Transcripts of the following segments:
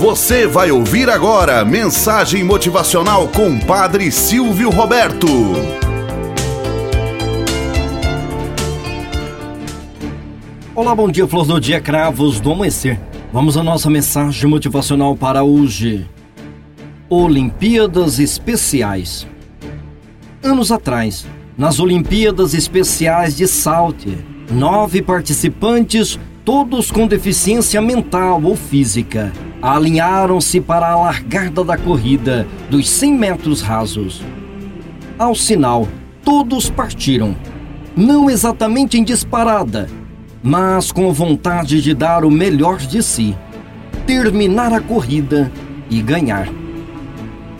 Você vai ouvir agora mensagem motivacional com Padre Silvio Roberto. Olá, bom dia, flor do dia, cravos do amanhecer. Vamos à nossa mensagem motivacional para hoje. Olimpíadas Especiais. Anos atrás, nas Olimpíadas Especiais de Salter, nove participantes, todos com deficiência mental ou física, alinharam-se para a largada da corrida dos 100 metros rasos. Ao sinal, todos partiram, não exatamente em disparada, mas com vontade de dar o melhor de si, terminar a corrida e ganhar.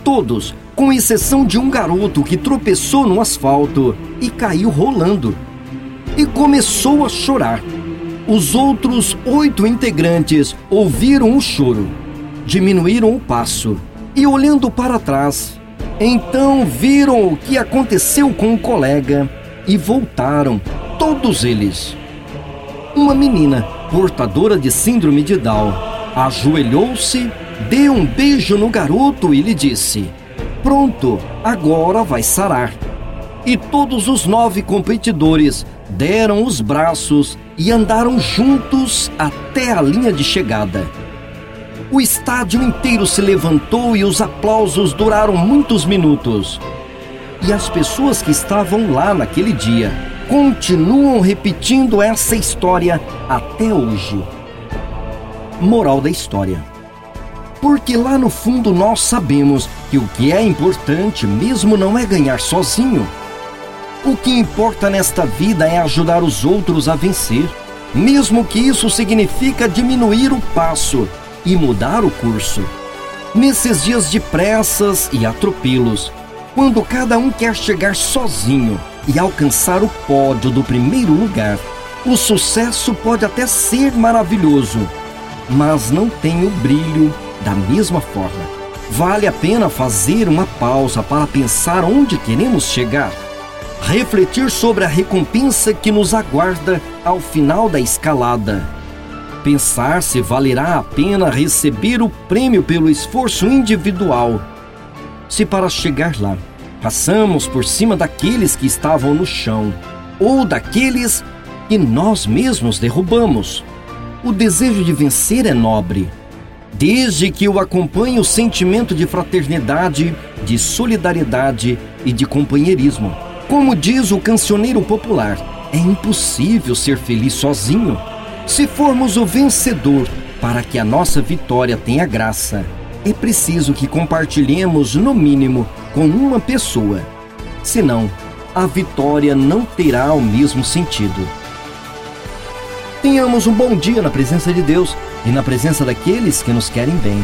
Todos, com exceção de um garoto que tropeçou no asfalto e caiu rolando, e começou a chorar. Os outros oito integrantes ouviram o choro, diminuíram o passo e, olhando para trás, então viram o que aconteceu com o colega e voltaram, todos eles. Uma menina, portadora de síndrome de Down, ajoelhou-se, deu um beijo no garoto e lhe disse: Pronto, agora vai sarar. E todos os nove competidores deram os braços e andaram juntos até a linha de chegada. O estádio inteiro se levantou e os aplausos duraram muitos minutos. E as pessoas que estavam lá naquele dia continuam repetindo essa história até hoje. Moral da história. Porque lá no fundo nós sabemos que o que é importante mesmo não é ganhar sozinho o que importa nesta vida é ajudar os outros a vencer, mesmo que isso significa diminuir o passo e mudar o curso. Nesses dias de pressas e atropelos, quando cada um quer chegar sozinho e alcançar o pódio do primeiro lugar, o sucesso pode até ser maravilhoso, mas não tem o brilho da mesma forma. Vale a pena fazer uma pausa para pensar onde queremos chegar refletir sobre a recompensa que nos aguarda ao final da escalada. Pensar se valerá a pena receber o prêmio pelo esforço individual. Se para chegar lá passamos por cima daqueles que estavam no chão ou daqueles que nós mesmos derrubamos. O desejo de vencer é nobre, desde que o acompanhe o sentimento de fraternidade, de solidariedade e de companheirismo. Como diz o cancioneiro popular, é impossível ser feliz sozinho. Se formos o vencedor, para que a nossa vitória tenha graça, é preciso que compartilhemos, no mínimo, com uma pessoa. Senão, a vitória não terá o mesmo sentido. Tenhamos um bom dia na presença de Deus e na presença daqueles que nos querem bem.